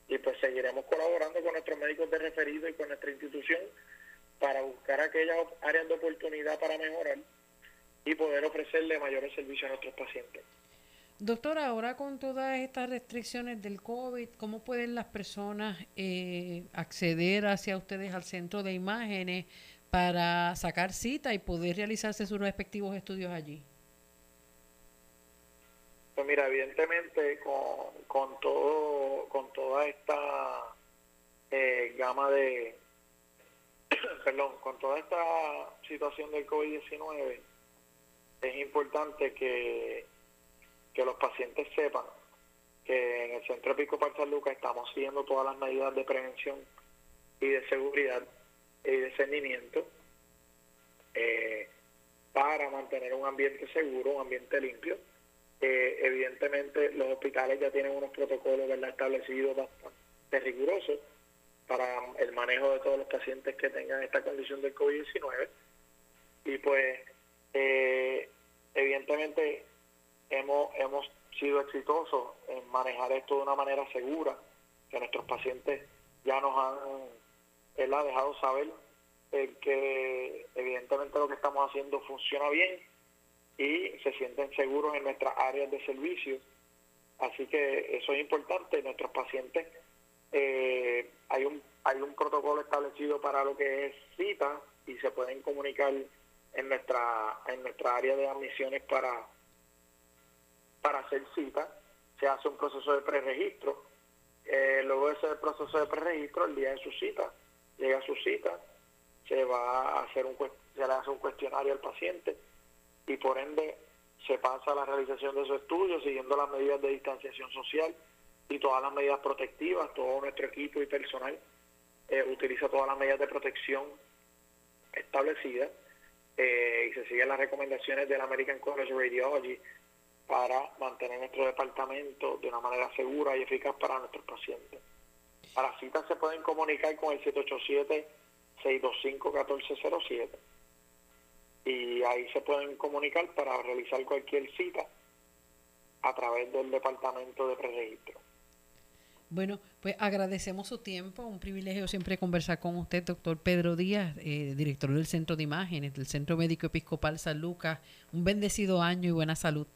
y pues seguiremos colaborando con nuestros médicos de referido y con nuestra institución para buscar aquellas áreas de oportunidad para mejorar y poder ofrecerle mayores servicios a nuestros pacientes. Doctor, ahora con todas estas restricciones del COVID, ¿cómo pueden las personas eh, acceder hacia ustedes al centro de imágenes para sacar cita y poder realizarse sus respectivos estudios allí? Pues mira, evidentemente con, con todo con toda esta eh, gama de perdón, con toda esta situación del COVID-19 es importante que, que los pacientes sepan que en el Centro Episcopal San Lucas estamos siguiendo todas las medidas de prevención y de seguridad y de discernimiento eh, para mantener un ambiente seguro, un ambiente limpio. Eh, evidentemente los hospitales ya tienen unos protocolos establecidos bastante rigurosos para el manejo de todos los pacientes que tengan esta condición del COVID-19 y pues eh, evidentemente hemos, hemos sido exitosos en manejar esto de una manera segura, que nuestros pacientes ya nos han él ha dejado saber que evidentemente lo que estamos haciendo funciona bien y se sienten seguros en nuestras áreas de servicio. Así que eso es importante. Nuestros pacientes, eh, hay, un, hay un protocolo establecido para lo que es cita y se pueden comunicar en nuestra, en nuestra área de admisiones para, para hacer cita. Se hace un proceso de preregistro. Eh, luego de ese proceso de preregistro, el día de su cita, llega a su cita, se va a hacer un se le hace un cuestionario al paciente y por ende se pasa a la realización de su estudio siguiendo las medidas de distanciación social y todas las medidas protectivas, todo nuestro equipo y personal eh, utiliza todas las medidas de protección establecidas eh, y se siguen las recomendaciones del American College of Radiology para mantener nuestro departamento de una manera segura y eficaz para nuestros pacientes. Para citas se pueden comunicar con el 787-625-1407 y ahí se pueden comunicar para realizar cualquier cita a través del departamento de preregistro. Bueno, pues agradecemos su tiempo, un privilegio siempre conversar con usted, doctor Pedro Díaz, eh, director del Centro de Imágenes del Centro Médico Episcopal San Lucas. Un bendecido año y buena salud.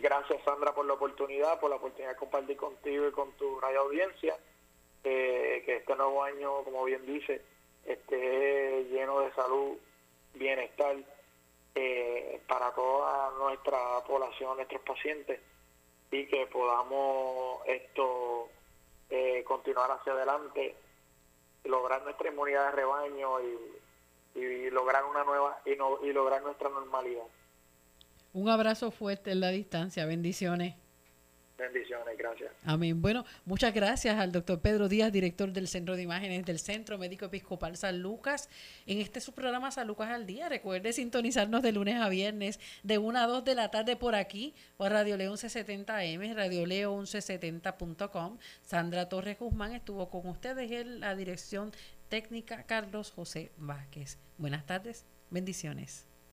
Gracias Sandra por la oportunidad, por la oportunidad de compartir contigo y con tu radio audiencia. Eh, que este nuevo año, como bien dice, esté lleno de salud, bienestar eh, para toda nuestra población, nuestros pacientes, y que podamos esto eh, continuar hacia adelante, lograr nuestra inmunidad de rebaño y, y lograr una nueva y, no, y lograr nuestra normalidad. Un abrazo fuerte en la distancia. Bendiciones. Bendiciones, gracias. Amén. Bueno, muchas gracias al doctor Pedro Díaz, director del Centro de Imágenes del Centro Médico Episcopal San Lucas. En este su programa San Lucas al Día. Recuerde sintonizarnos de lunes a viernes de 1 a 2 de la tarde por aquí, por Radio Leo 1170M, Radio Leo 1170.com. Sandra Torres Guzmán estuvo con ustedes en la dirección técnica Carlos José Vázquez. Buenas tardes, bendiciones.